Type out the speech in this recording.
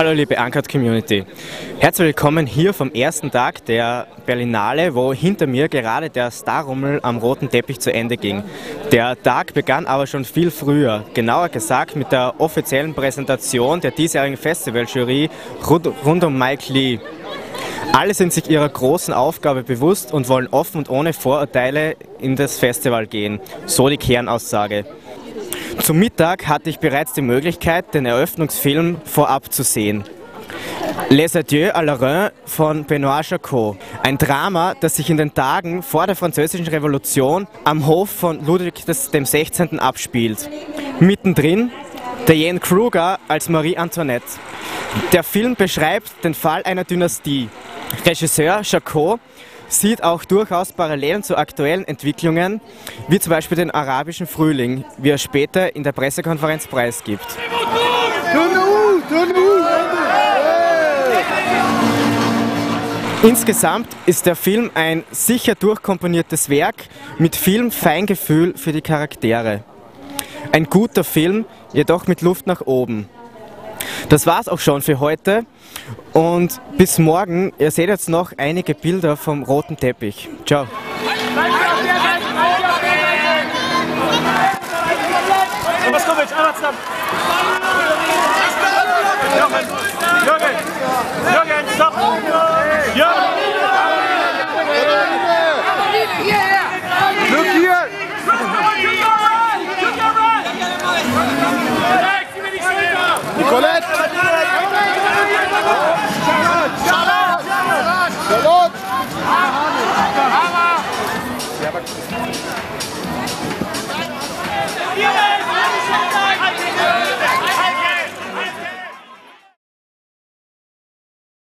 Hallo liebe Uncut Community. Herzlich willkommen hier vom ersten Tag der Berlinale, wo hinter mir gerade der Starrummel am roten Teppich zu Ende ging. Der Tag begann aber schon viel früher, genauer gesagt mit der offiziellen Präsentation der diesjährigen Festivaljury rund um Mike Lee. Alle sind sich ihrer großen Aufgabe bewusst und wollen offen und ohne Vorurteile in das Festival gehen, so die Kernaussage. Zum Mittag hatte ich bereits die Möglichkeit, den Eröffnungsfilm vorab zu sehen. Les Adieux à la Reine von Benoît Jacot. Ein Drama, das sich in den Tagen vor der Französischen Revolution am Hof von Ludwig XVI. abspielt. Mittendrin Diane Kruger als Marie Antoinette. Der Film beschreibt den Fall einer Dynastie. Regisseur Jacot sieht auch durchaus Parallelen zu aktuellen Entwicklungen, wie zum Beispiel den arabischen Frühling, wie er später in der Pressekonferenz preisgibt. Insgesamt ist der Film ein sicher durchkomponiertes Werk mit viel Feingefühl für die Charaktere. Ein guter Film, jedoch mit Luft nach oben. Das war's auch schon für heute und bis morgen. Ihr seht jetzt noch einige Bilder vom roten Teppich. Ciao. Moskowitsch,